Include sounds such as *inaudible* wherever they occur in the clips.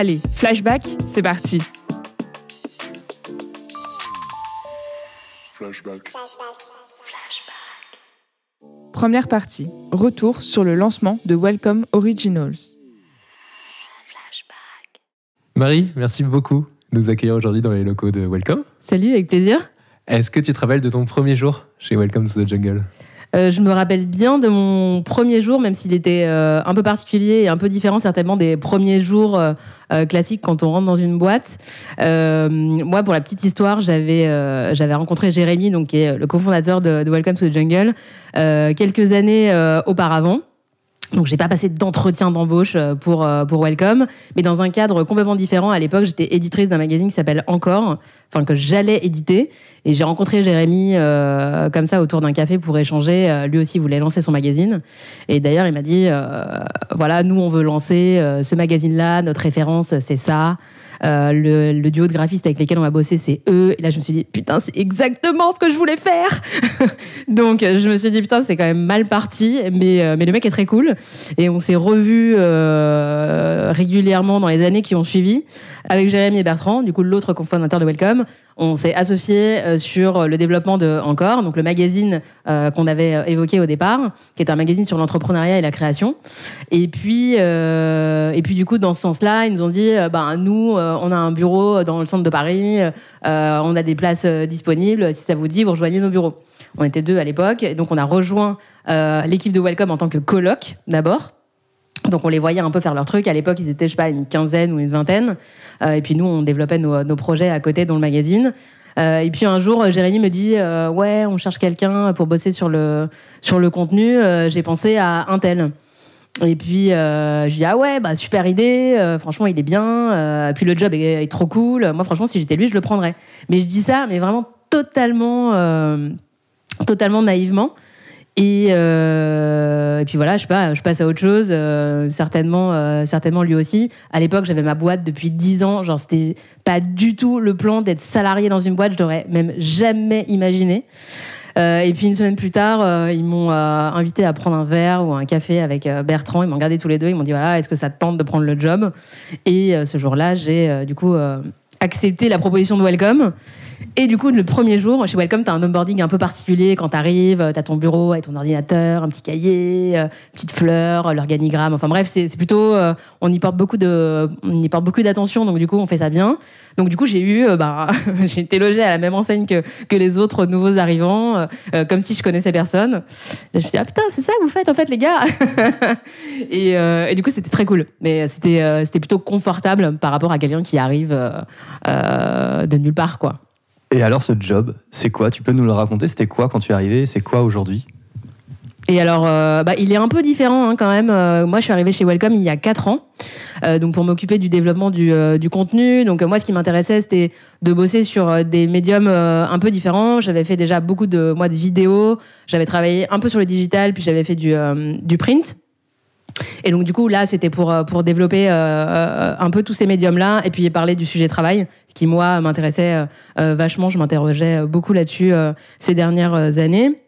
Allez, flashback, c'est parti. Flashback. Première partie, retour sur le lancement de Welcome Originals. Marie, merci beaucoup de nous accueillir aujourd'hui dans les locaux de Welcome. Salut, avec plaisir. Est-ce que tu te rappelles de ton premier jour chez Welcome to the Jungle? Euh, je me rappelle bien de mon premier jour, même s'il était euh, un peu particulier et un peu différent certainement des premiers jours euh, classiques quand on rentre dans une boîte. Moi, pour la petite histoire, j'avais rencontré Jérémy, donc qui est le cofondateur de, Welcome to the Jungle, quelques années auparavant. Donc j'ai pas passé d'entretien d'embauche euh, pour euh, pour Welcome, mais dans un cadre complètement différent. À l'époque, j'étais éditrice d'un magazine qui s'appelle Encore, enfin que j'allais éditer, et j'ai rencontré Jérémy euh, comme ça autour d'un café pour échanger. Euh, lui aussi voulait lancer son magazine, et d'ailleurs il m'a dit euh, voilà, nous on veut lancer ce magazine-là, notre référence c'est ça. Euh, le, le duo de graphistes avec lesquels on va bosser, c'est eux. Et là, je me suis dit, putain, c'est exactement ce que je voulais faire. *laughs* Donc, je me suis dit, putain, c'est quand même mal parti, mais, euh, mais le mec est très cool. Et on s'est revus euh, régulièrement dans les années qui ont suivi avec Jérémy et Bertrand, du coup, l'autre cofondateur de Welcome. On s'est associés euh, sur le développement de Encore, donc le magazine euh, qu'on avait euh, évoqué au départ, qui est un magazine sur l'entrepreneuriat et la création. Et puis, euh, et puis du coup, dans ce sens-là, ils nous ont dit, ben nous, on a un bureau dans le centre de Paris, euh, on a des places disponibles. Si ça vous dit, vous rejoignez nos bureaux. On était deux à l'époque, donc on a rejoint euh, l'équipe de Welcome en tant que coloc d'abord. Donc on les voyait un peu faire leur truc. À l'époque, ils étaient, je sais pas, une quinzaine ou une vingtaine. Euh, et puis nous, on développait nos, projets à côté dans le magazine. Euh, et puis un jour, euh, Jérémy me dit ouais, on cherche quelqu'un pour bosser sur le sur le contenu. J'ai pensé à un tel. Et puis je dis ah ouais, bah super idée. Franchement, il est bien. Puis le job est, est trop cool. Moi, franchement, si j'étais lui, je le prendrais. Mais je dis ça, mais vraiment totalement, totalement naïvement. Et, euh, et puis voilà, je passe à autre chose. euh, certainement, euh, certainement lui aussi. À l'époque, j'avais ma boîte depuis 10 ans. Genre, c'était pas du tout le plan d'être salarié dans une boîte. Je l'aurais même jamais imaginé. Et puis une semaine plus tard, ils m'ont invité à prendre un verre ou un café avec Bertrand. Ils m'ont regardé tous les deux. Ils m'ont dit voilà, est-ce que ça te tente de prendre le job? Et ce jour-là, j'ai du coup accepté la proposition de Welcome. Et du coup, le premier jour, chez Welcome, tu as un onboarding un peu particulier. Quand tu arrives, tu as ton bureau avec ton ordinateur, un petit cahier, euh, petite fleur, l'organigramme. Enfin bref, c'est plutôt. euh, on y porte beaucoup de, on y porte beaucoup d'attention. Donc du coup, on fait ça bien. Donc du coup, j'ai eu, euh, bah, *laughs* j'ai été logée à la même enseigne que, que les autres nouveaux arrivants, euh, euh, comme si je connaissais personne. Là, je me suis dit, ah putain, c'est ça que vous faites en fait, les gars. *laughs* et, euh, et du coup, c'était très cool. Mais c'était euh, c'était plutôt confortable par rapport à quelqu'un qui arrive euh, euh, de nulle part, quoi. Et alors ce job, c'est quoi? Tu peux nous le raconter? C'était quoi quand tu es arrivé? C'est quoi aujourd'hui? Et alors, euh, bah, il est un peu différent hein, quand même. Euh, moi, je suis arrivée chez Welcome il y a 4 ans, euh, donc pour m'occuper du développement du, contenu. Donc moi, ce qui m'intéressait, c'était de bosser sur des médiums un peu différents. J'avais fait déjà beaucoup de moi de vidéos. J'avais travaillé un peu sur le digital, puis j'avais fait du, du print. Et donc du coup là c'était pour euh, pour développer euh, euh, un peu tous ces médiums là et puis parler du sujet travail ce qui moi m'intéressait euh, euh, vachement je m'interrogeais beaucoup là-dessus euh, ces dernières années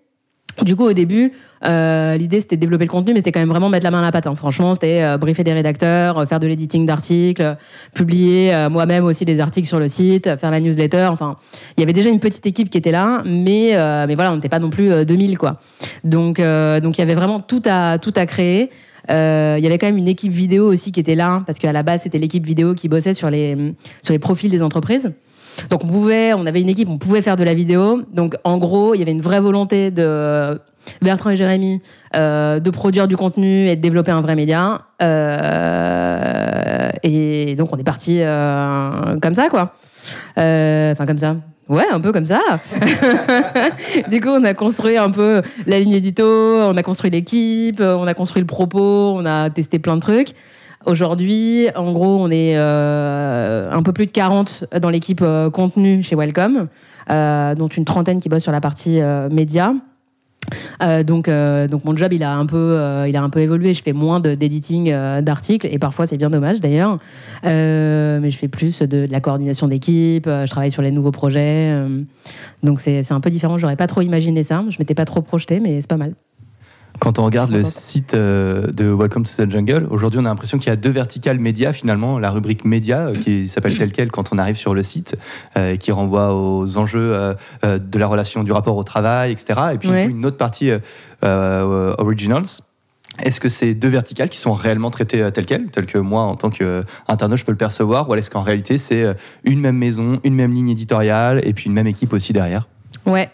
du coup, au début, euh, l'idée c'était de développer le contenu, mais c'était quand même vraiment mettre la main à la pâte. hein. Franchement, c'était euh, briefer des rédacteurs, euh, faire de l'editing d'articles, publier moi-même aussi des articles sur le site, faire la newsletter. Enfin, il y avait déjà une petite équipe qui était là, mais mais voilà, on n'était pas non plus euh, 2000 quoi. Donc donc il y avait vraiment tout à tout à créer. Euh, il y avait quand même une équipe vidéo aussi qui était là, parce qu'à la base c'était l'équipe vidéo qui bossait sur les sur les profils des entreprises. Donc on pouvait, on avait une équipe, on pouvait faire de la vidéo. Donc en gros, il y avait une vraie volonté de Bertrand et Jérémy euh, de produire du contenu et de développer un vrai média. Euh, et donc on est parti euh, comme ça, quoi. Euh, Enfin comme ça. Ouais, un peu comme ça. *laughs* du coup, on a construit un peu la ligne édito, on a construit l'équipe, on a construit le propos, on a testé plein de trucs. Aujourd'hui, en gros, on est euh, un peu plus de 40 dans l'équipe euh, contenu chez Welcome, euh, dont une trentaine qui bosse sur la partie euh, média. Euh, donc, euh, donc mon job il a un peu, euh, il a un peu évolué. Je fais moins euh, d'articles et parfois c'est bien dommage d'ailleurs. Mais je fais plus de, la coordination d'équipe. je travaille sur les nouveaux projets. donc c'est c'est un peu différent. J'aurais pas trop imaginé ça. Je m'étais pas trop projeté, mais c'est pas mal. Quand on regarde le site euh, de Welcome to the Jungle, aujourd'hui on a l'impression qu'il y a deux verticales médias finalement, la rubrique média euh, qui s'appelle telle quelle quand on arrive sur le site, euh, qui renvoie aux enjeux euh, de la relation, du rapport au travail, etc. Et puis Ouais. une autre partie euh, originals. Est-ce que c'est deux verticales qui sont réellement traitées telles quelles, telles que moi en tant qu'internaute je peux le percevoir, ou est-ce qu'en réalité c'est une même maison, une même ligne éditoriale et puis une même équipe aussi derrière? Ouais.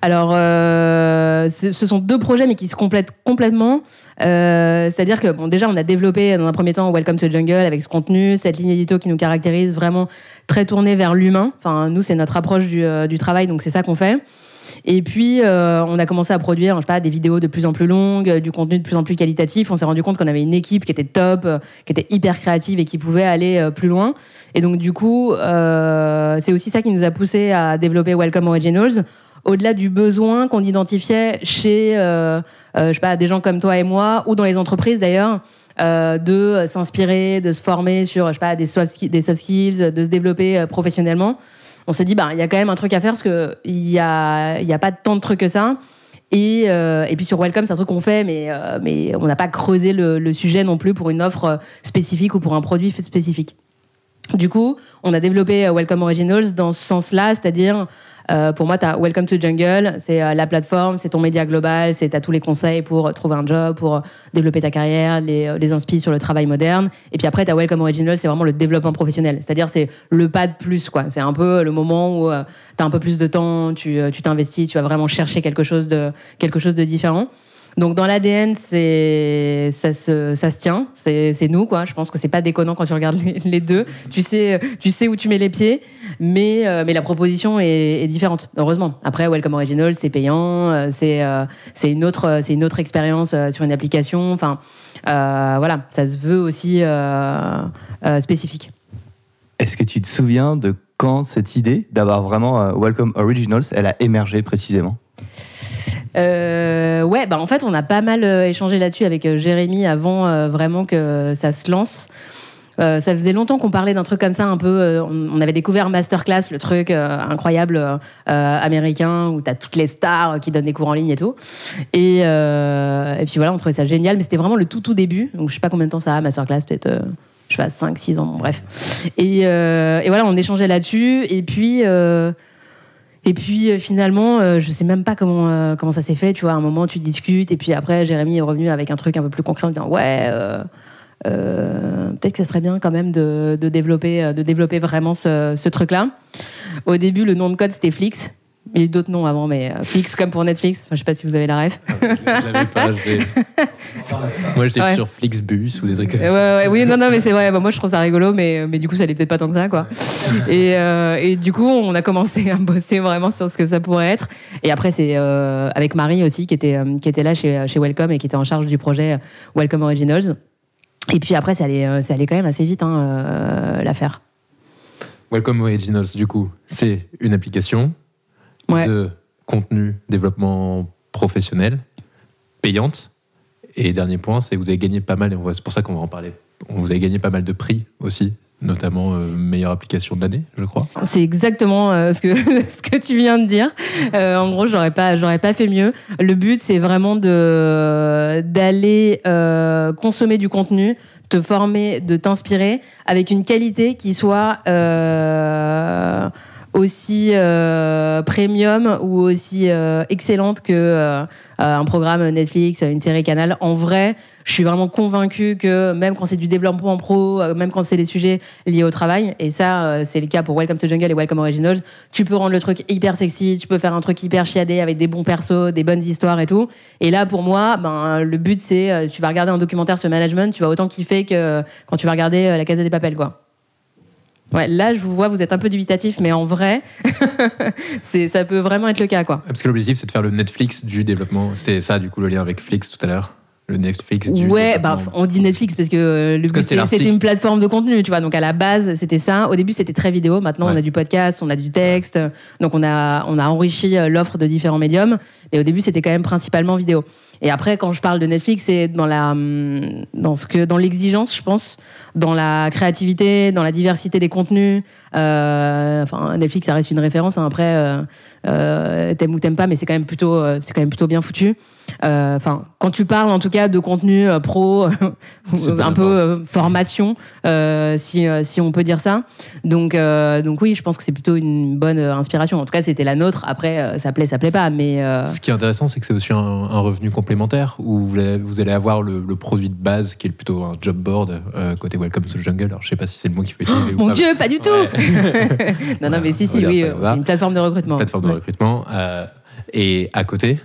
Alors, euh, ce sont deux projets, mais qui se complètent complètement. Euh, C'est-à-dire que, bon, déjà, on a développé dans un premier temps Welcome to the Jungle avec ce contenu, cette ligne édito qui nous caractérise vraiment très tournée vers l'humain. Enfin, nous, c'est notre approche du, euh, du travail, donc c'est ça qu'on fait. Et puis, euh, on a commencé à produire, je sais pas, des vidéos de plus en plus longues, euh, du contenu de plus en plus qualitatif. On s'est rendu compte qu'on avait une équipe qui était top, euh, qui était hyper créative et qui pouvait aller euh, plus loin. Et donc, du coup, euh, c'est aussi ça qui nous a poussé à développer Welcome Originals. Au-delà du besoin qu'on identifiait chez, euh, euh, je sais pas, des gens comme toi et moi, ou dans les entreprises d'ailleurs, euh, de s'inspirer, de se former sur, je sais pas, des soft, skills, de se développer professionnellement. On s'est dit, bah, il y a quand même un truc à faire parce que il y a, y a pas tant de trucs que ça. Et, euh, et puis sur Welcome, c'est un truc qu'on fait, mais, euh, mais on n'a pas creusé le, sujet non plus pour une offre euh, spécifique ou pour un produit spécifique. Du coup, on a développé euh, Welcome Originals dans ce sens-là, c'est-à-dire, euh, pour moi, tu as Welcome to Jungle, c'est euh, la plateforme, c'est ton média global, c'est as tous les conseils pour euh, trouver un job, pour euh, développer ta carrière, les, euh, les sur le travail moderne. Et puis après, tu as Welcome Originals, c'est vraiment le développement professionnel, c'est-à-dire c'est le pas de plus, quoi. C'est un peu le moment où tu as un peu plus de temps, tu euh, tu t'investis, tu vas vraiment chercher quelque chose de, quelque chose de différent. Donc dans l'ADN, c'est ça se, ça se tient, c'est nous quoi. Je pense que c'est pas déconnant quand tu regardes les, deux. Tu sais, tu sais où tu mets les pieds, mais euh, mais la proposition est, différente. Heureusement. Après, Welcome Original, c'est payant, euh, c'est euh, c'est une autre c'est une autre expérience sur une application. Enfin voilà, ça se veut aussi spécifique. Est-ce que tu te souviens de quand cette idée d'avoir vraiment Welcome Originals, elle a émergé précisément? Euh, ouais, bah en fait, on a pas mal euh, échangé là-dessus avec euh, Jérémy avant vraiment que ça se lance. Ça faisait longtemps qu'on parlait d'un truc comme ça, un peu. on, avait découvert Masterclass, le truc incroyable américain où t'as toutes les stars qui donnent des cours en ligne et tout. Et, puis voilà, on trouvait ça génial, mais c'était vraiment le tout tout début. Donc je sais pas combien de temps ça a, Masterclass, peut-être. je sais pas, 5, 6 ans, bref. Et, voilà, on échangeait là-dessus. Et puis, et puis euh, finalement, euh, je sais même pas comment, euh, comment ça s'est fait. Tu vois, à un moment, tu discutes. Et puis après, Jérémy est revenu avec un truc un peu plus concret en disant Ouais, euh, peut-être que ça serait bien quand même de, de développer, de développer vraiment ce, ce truc-là. Au début, le nom de code, c'était Flix. Il y a eu d'autres noms avant, mais euh, Flix comme pour Netflix. Enfin, je sais pas si vous avez la ref. Je l'avais pas. je l'ai- *laughs* Moi, j'étais Ouais. sur Flixbus ou des trucs comme Ouais, ça. ouais, oui, non, non, mais c'est vrai. Bah, moi, je trouve ça rigolo, mais, mais du coup, ça allait peut-être pas tant que ça, quoi. Et, euh, et du coup, on a commencé à bosser vraiment sur ce que ça pourrait être. Et après, c'est euh, avec Marie aussi, qui était, qui était là chez, chez Welcome et qui était en charge du projet Welcome Originals. Et puis après, ça allait, ça allait quand même assez vite, hein, l'affaire. Welcome Originals, du coup, c'est une application Ouais. de contenu développement professionnel, payante. Et dernier point, c'est que vous avez gagné pas mal, et c'est pour ça qu'on va en parler. Vous avez gagné pas mal de prix aussi, notamment euh, meilleure application de l'année, je crois. C'est exactement euh, ce, que, *laughs* ce que tu viens de dire. Euh, en gros, j'aurais pas, j'aurais pas fait mieux. Le but, c'est vraiment de d'aller consommer du contenu, te former, de t'inspirer avec une qualité qui soit aussi euh, premium ou aussi euh, excellente que euh, un programme Netflix, une série Canal. En vrai, je suis vraiment convaincue que même quand c'est du développement pro, euh, même quand c'est des sujets liés au travail, et ça, euh, c'est le cas pour Welcome to Jungle et Welcome Originals, tu peux rendre le truc hyper sexy, tu peux faire un truc hyper chiadé avec des bons persos, des bonnes histoires et tout. Et là, pour moi, ben, le but, c'est, euh, tu vas regarder un documentaire sur management, tu vas autant kiffer que quand tu vas regarder euh, La Casa des Papels, quoi. Ouais, là, je vous vois, vous êtes un peu dubitatif, mais en vrai, *laughs* ça peut vraiment être le cas, quoi. Parce que l'objectif, c'est de faire le Netflix du développement. C'est ça, du coup, le lien avec Flix tout à l'heure. Le Netflix du Ouais, bah, on dit Netflix parce que euh, le but, c'était une plateforme de contenu, tu vois. Donc, à la base, c'était ça. Au début, c'était très vidéo. Maintenant, on a du podcast, on a du texte. Donc, on a, on a enrichi euh, l'offre de différents médiums. Et au début, c'était quand même principalement vidéo. Et après, quand je parle de Netflix, c'est dans la, hum, dans ce que, dans l'exigence, je pense, dans la créativité, dans la diversité des contenus. Euh, enfin, Netflix, ça reste une référence. hein. Après, euh, euh, t'aimes ou t'aimes pas, mais c'est quand même plutôt, c'est quand même plutôt bien foutu. Enfin, quand tu parles en tout cas de contenu pro, *laughs* *laughs* un peu formation, si, si on peut dire ça. Donc, donc oui, je pense que c'est plutôt une bonne inspiration. En tout cas, c'était la nôtre. Après, ça plaît, ça plaît pas, mais Ce qui est intéressant, c'est que c'est aussi un, un revenu complémentaire où vous allez, vous allez avoir le, le produit de base qui est plutôt un job board euh, côté Welcome to the Jungle. Alors, je sais pas si c'est le mot qu'il faut utiliser ou mon pas. Dieu, pas du tout. Ouais. *laughs* *laughs* non, non, mais si, si, oui, c'est une plateforme de recrutement. plateforme de recrutement. euh, et à côté,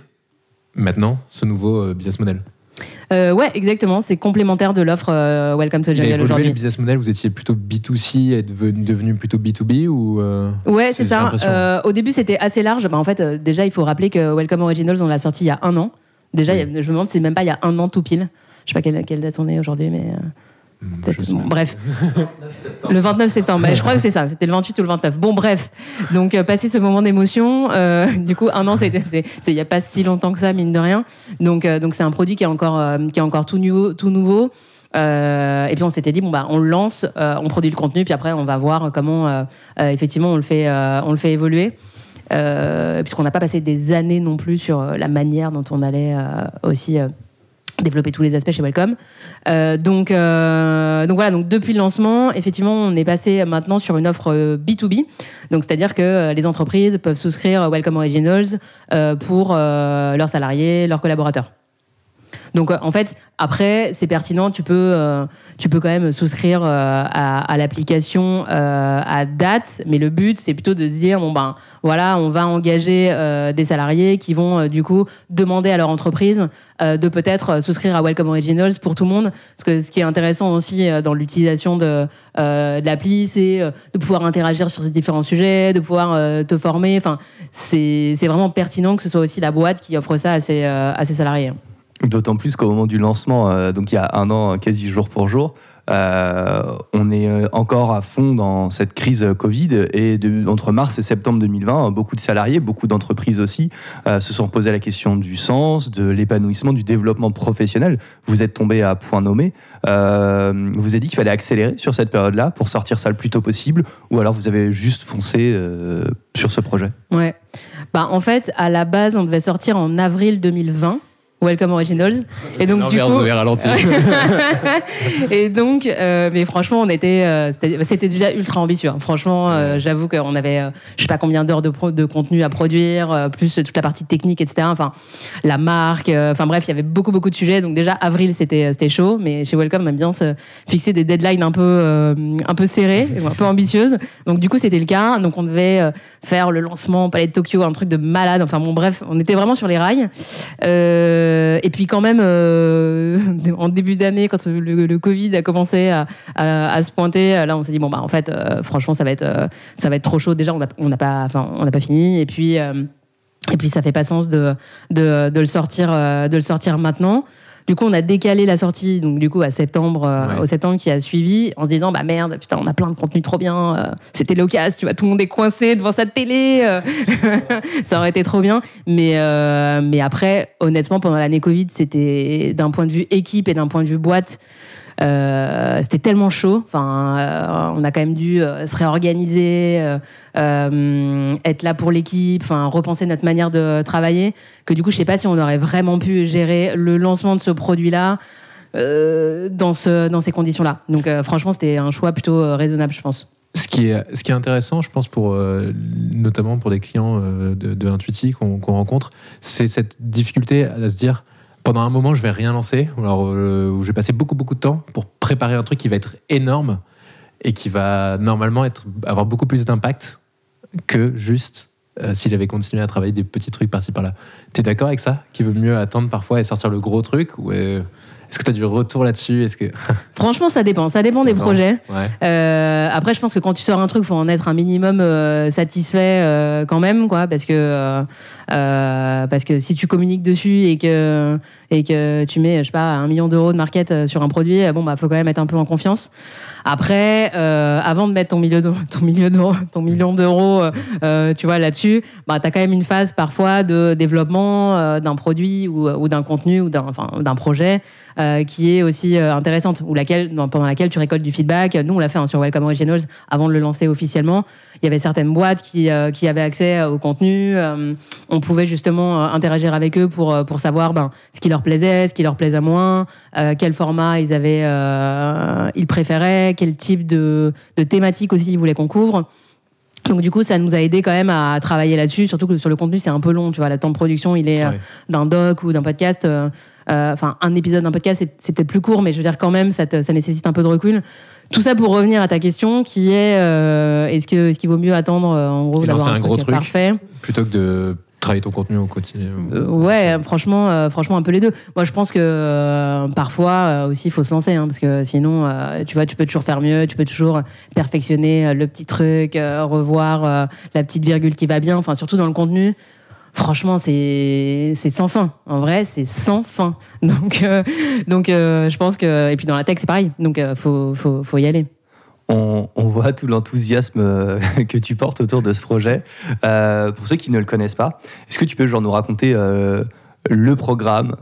maintenant, ce nouveau euh, business model. Euh, ouais, exactement. C'est complémentaire de l'offre euh, Welcome to the Jungle évolué le aujourd'hui. business model, vous étiez plutôt B2C et devenu, plutôt B2B ou euh, Ouais, C'est- ça. au début, c'était assez large. Bah, en fait, déjà, il faut rappeler que Welcome Originals, on l'a sorti il y a un an. Déjà, Oui. il y a- je me demande si c'est même pas il y a un an tout pile. Je sais pas quelle, quelle date on est aujourd'hui, mais euh, bon, pas. bref. *laughs* Le 29 septembre. Bah, je crois que c'est ça. C'était le 28 ou le 29. Bon, bref. Donc, euh, passé ce moment d'émotion, euh, du coup, un an, c'est, il y a pas si longtemps que ça, mine de rien. Donc, euh, donc c'est un produit qui est encore, euh, qui est encore tout nouveau, tout nouveau. Euh, et puis on s'était dit bon bah on le lance, euh, on produit le contenu, puis après on va voir comment euh, euh, effectivement on le fait, euh, on le fait évoluer. Euh, puisqu'on n'a pas passé des années non plus sur euh, la manière dont on allait euh, aussi développer tous les aspects chez Welcome. Euh, donc, euh, donc voilà, donc depuis le lancement, effectivement, on est passé maintenant sur une offre euh, B2B. Donc c'est-à-dire que les entreprises peuvent souscrire Welcome Originals euh, pour leurs salariés, leurs collaborateurs. Donc euh, en fait, après, c'est pertinent, tu peux, euh, tu peux quand même souscrire euh, à, à l'application euh, à date, mais le but, c'est plutôt de se dire, bon ben voilà, on va engager euh, des salariés qui vont euh, du coup demander à leur entreprise de peut-être souscrire à Welcome Originals pour tout le monde. Parce que ce qui est intéressant aussi dans l'utilisation de, de l'appli, c'est de pouvoir interagir sur ces différents sujets, de pouvoir te former. Enfin, c'est vraiment pertinent que ce soit aussi la boîte qui offre ça à ses, à ses salariés. D'autant plus qu'au moment du lancement, euh, donc il y a un an, quasi jour pour jour, euh, on est euh, encore à fond dans cette crise Covid et entre mars et septembre 2020, beaucoup de salariés, beaucoup d'entreprises aussi se sont posé la question du sens, de l'épanouissement, du développement professionnel. Vous êtes tombé à point nommé. Vous avez dit qu'il fallait accélérer sur cette période-là pour sortir ça le plus tôt possible, ou alors vous avez juste foncé sur ce projet? Ouais. Bah, en fait, à la base, on devait sortir en avril 2020. Welcome Originals. Et donc, du coup. ralenti. *laughs* et donc, euh, mais franchement, on était, euh, c'était c'était déjà ultra ambitieux. hein. Franchement, euh, j'avoue qu'on avait, euh, je sais pas combien d'heures de, pro- de contenu à produire, plus toute la partie technique, etc. Enfin, la marque. Enfin bref, il y avait beaucoup beaucoup de sujets. Donc déjà, avril, c'était c'était chaud. Mais chez Welcome, on aime bien se fixer des deadlines un peu un peu serrées, un peu ambitieuses. Donc du coup, c'était le cas. Donc on devait faire le lancement au Palais de Tokyo, un truc de malade. Enfin bon, bref, on était vraiment sur les rails. Euh, et puis quand même, euh, *laughs* en début d'année, quand le, Covid a commencé à, se pointer, là, on s'est dit bon bah en fait, euh, franchement, ça va être euh, ça va être trop chaud. Déjà, on n'a pas, enfin, on n'a pas fini. Et puis euh, et puis ça fait pas sens de de, le sortir euh, de le sortir maintenant. Du coup, on a décalé la sortie, donc du coup à septembre, euh, Ouais. au septembre qui a suivi, en se disant bah merde, putain, on a plein de contenu trop bien. euh, C'était l'occasion, tu vois, tout le monde est coincé devant sa télé. euh, *laughs* ça aurait été trop bien. Mais euh, mais après, honnêtement, pendant l'année Covid, c'était d'un point de vue équipe et d'un point de vue boîte. Euh, c'était tellement chaud. Enfin, euh, on a quand même dû euh, se réorganiser, être là pour l'équipe, enfin repenser notre manière de travailler. Que du coup, je sais pas si on aurait vraiment pu gérer le lancement de ce produit-là dans ce dans ces conditions-là. Donc, franchement, c'était un choix plutôt raisonnable, je pense. Ce qui, est, intéressant, je pense, pour, notamment pour des clients de, de Intuiti qu'on rencontre, c'est cette difficulté à se dire pendant un moment, je vais rien lancer, alors, euh, vais passer beaucoup, beaucoup de temps pour préparer un truc qui va être énorme et qui va normalement être, avoir beaucoup plus d'impact que juste euh, si j'avais continué à travailler des petits trucs par-ci par-là. Tu es d'accord avec ça? Qu'il vaut mieux attendre parfois et sortir le gros truc ou, euh, Est-ce que tu as du retour là-dessus? Est-ce que *laughs* Franchement, ça dépend. Ça dépend des dépend. projets. ouais. Euh, après, je pense que quand tu sors un truc, faut en être un minimum euh, satisfait euh, quand même, quoi, parce que parce que si tu communiques dessus et que et que tu mets, je sais pas, un million d'euros de market sur un produit, bon bah faut quand même être un peu en confiance. Après, avant de mettre ton million d'euros, ton million d'euros, ton million d'euros, tu vois là-dessus, bah t'as quand même une phase parfois de développement d'un produit ou, ou d'un contenu ou d'un enfin d'un projet euh, qui est aussi euh, intéressante ou laquelle pendant laquelle tu récoltes du feedback. Nous on l'a fait hein, sur Welcome Originals avant de le lancer officiellement. Il y avait certaines boîtes qui euh, qui avaient accès au contenu. euh, on pouvait justement euh, interagir avec eux pour euh, pour savoir ben ce qui leur plaisait, ce qui leur plaisait moins, euh, quel format ils avaient euh, ils préféraient, quel type de de thématique aussi ils voulaient qu'on couvre. Donc du coup, ça nous a aidé quand même à travailler là-dessus, surtout que sur le contenu, c'est un peu long, tu vois, le temps de production, il est euh, d'un doc ou d'un podcast. Euh, Enfin, un épisode d'un podcast, c'est- peut-être plus court, mais je veux dire quand même, ça, te- ça nécessite un peu de recul. Tout ça pour revenir à ta question, qui est euh, est-ce que est-ce qu'il vaut mieux attendre euh, en gros d'avoir un, un gros truc truc. parfait? Plutôt que de travailler ton contenu au quotidien. euh, ouais, franchement, euh, franchement, un peu les deux. Moi, je pense que euh, parfois aussi, il faut se lancer, hein, parce que sinon, tu vois, tu peux toujours faire mieux, tu peux toujours perfectionner le petit truc, revoir la petite virgule qui va bien. Enfin, surtout dans le contenu. Franchement, c'est sans fin. En vrai, c'est sans fin. *laughs* Donc, euh, donc, euh, je pense que et puis dans la tech, c'est pareil. Donc, euh, faut, faut, faut y aller. On, voit tout l'enthousiasme *laughs* que tu portes autour de ce projet. Pour ceux qui ne le connaissent pas, est-ce que tu peux genre nous raconter le programme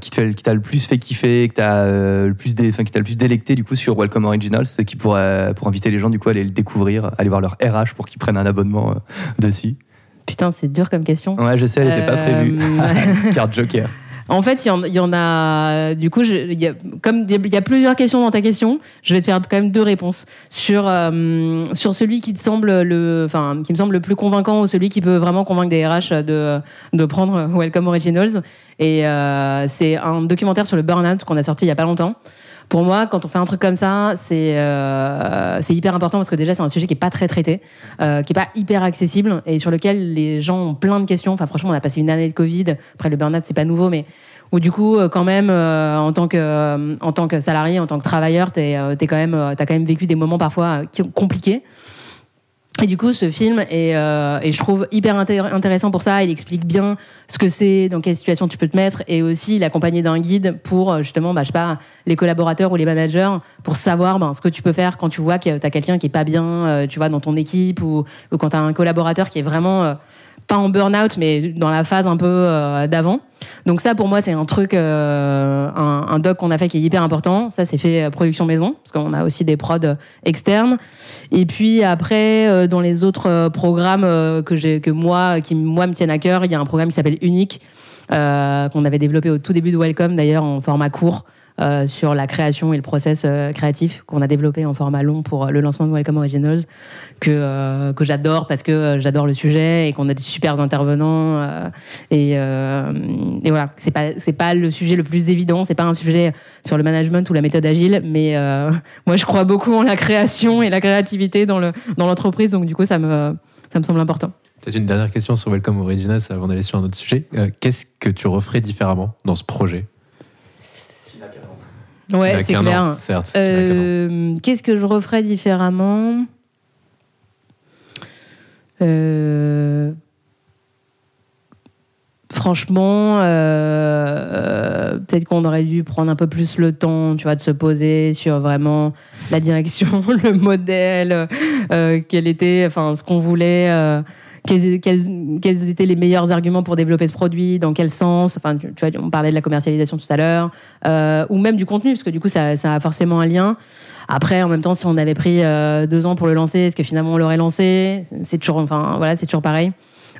qui t'a le plus fait kiffer, que t'as le plus dé- qui t'a le plus délecté du coup sur Welcome Originals, qui pourrait pour inviter les gens du coup à aller le découvrir, aller voir leur RH pour qu'ils prennent un abonnement euh, dessus? Putain, c'est dur comme question. Ouais, je sais, elle n'était pas Euh, prévue. *laughs* *laughs* Carte Joker. En fait, il y en, il y en a. Du coup, je, il y a, comme il y a plusieurs questions dans ta question, je vais te faire quand même deux réponses sur euh, sur celui qui te semble le, enfin, qui me semble le plus convaincant ou celui qui peut vraiment convaincre des RH de de prendre Welcome Originals. Et euh, c'est un documentaire sur le burn-out qu'on a sorti il y a pas longtemps. Pour moi, quand on fait un truc comme ça, c'est euh, hyper important parce que déjà c'est un sujet qui est pas très traité, euh, qui est pas hyper accessible et sur lequel les gens ont plein de questions. Enfin, franchement, on a passé une année de Covid. Après, le burn-out c'est pas nouveau, mais où du coup, euh, quand même, euh, en tant que euh, en tant que salarié, en tant que travailleur, t'es euh, t'es quand même euh, t'as quand même vécu des moments parfois euh, compliqués. Et du coup, ce film est, euh, et je trouve hyper intér- intéressant pour ça. Il explique bien ce que c'est, dans quelle situation tu peux te mettre, et aussi il est accompagné d'un guide pour euh, justement, bah, je sais pas, les collaborateurs ou les managers, pour savoir ben, ce que tu peux faire quand tu vois que tu as quelqu'un qui est pas bien, euh, tu vois, dans ton équipe, ou, ou quand tu as un collaborateur qui est vraiment euh, pas en burn-out, mais dans la phase un peu euh, d'avant. Donc ça, pour moi, c'est un truc, euh, un, un doc qu'on a fait qui est hyper important. Ça, c'est fait euh, production maison, parce qu'on a aussi des prods externes. Et puis après, euh, dans les autres euh, programmes que j'ai, que moi, qui moi me tiennent à cœur, il y a un programme qui s'appelle Unique, qu'on avait développé au tout début de Welcome, d'ailleurs en format court. Euh, sur la création et le process euh, créatif qu'on a développé en format long pour euh, le lancement de Welcome Originals que que j'adore parce que j'adore le sujet et qu'on a des super intervenants et, voilà. C'est pas pas le sujet le plus évident c'est pas un sujet sur le management ou la méthode agile mais *laughs* moi je crois beaucoup en la création et la créativité dans le dans l'entreprise donc du coup ça me ça me semble important. Peut-être une dernière question sur Welcome Originals avant d'aller sur un autre sujet. Qu'est-ce que tu referais différemment dans ce projet? Ouais c'est clair an, certes. Euh, Qu'est-ce que je referais différemment Euh, Franchement, euh, peut-être qu'on aurait dû prendre un peu plus le temps, tu vois, de se poser sur vraiment la direction, *laughs* le modèle, quel était, enfin, ce qu'on voulait. Quels, étaient les meilleurs arguments pour développer ce produit, dans quel sens, enfin, tu, vois, on parlait de la commercialisation tout à l'heure, euh, ou même du contenu, parce que du coup, ça, a forcément un lien. Après, en même temps, si on avait pris euh, deux ans pour le lancer, est-ce que finalement on l'aurait lancé? C'est toujours, enfin, voilà, c'est toujours pareil.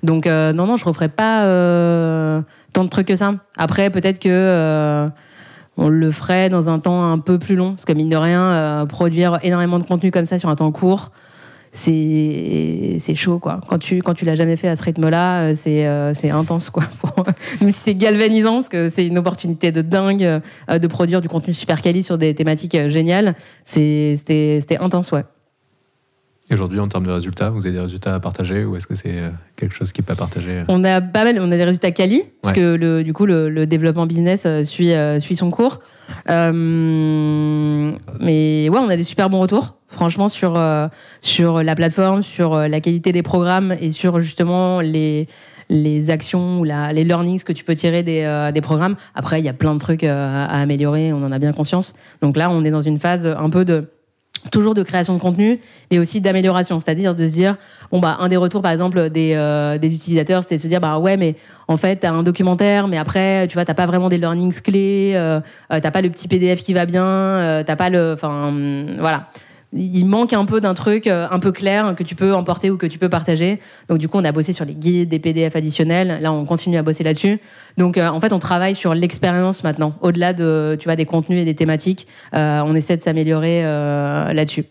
Donc, euh, non, non, je referais pas tant de trucs que ça. Après, peut-être que on le ferait dans un temps un peu plus long, parce que mine de rien, produire énormément de contenu comme ça sur un temps court, c'est chaud quoi. Quand tu quand tu l'as jamais fait à ce rythme-là, euh, c'est euh, intense quoi. *laughs* Même si c'est galvanisant parce que c'est une opportunité de dingue euh, de produire du contenu super quali sur des thématiques euh, géniales, c'était intense ouais. Et aujourd'hui, en termes de résultats, vous avez des résultats à partager ou est-ce que c'est euh, quelque chose qui n'est pas partagé On a pas mal, on a des résultats quali, parce Ouais. que le, du coup, le, le développement business euh, suit, euh, suit son cours. Euh, mais ouais, on a des super bons retours, franchement, sur, euh, sur la plateforme, sur euh, la qualité des programmes et sur justement les, les actions ou la, les learnings que tu peux tirer des, euh, des programmes. Après, il y a plein de trucs euh, à améliorer, on en a bien conscience. Donc là, on est dans une phase un peu de toujours de création de contenu, mais aussi d'amélioration. C'est-à-dire de se dire, bon, bah, un des retours, par exemple, des, euh, des utilisateurs, c'était de se dire, bah ouais, mais en fait, t'as un documentaire, mais après, tu vois, t'as pas vraiment des learnings clés, euh, euh, t'as pas le petit PDF qui va bien, euh, t'as pas le. Enfin, voilà. Il manque un peu d'un truc euh, un peu clair que tu peux emporter ou que tu peux partager. Donc, du coup, on a bossé sur les guides, des PDF additionnels. Là, on continue à bosser là-dessus. Donc, euh, en fait, on travaille sur l'expérience maintenant. Au-delà de, tu vois, des contenus et des thématiques, euh, on essaie de s'améliorer euh, là-dessus.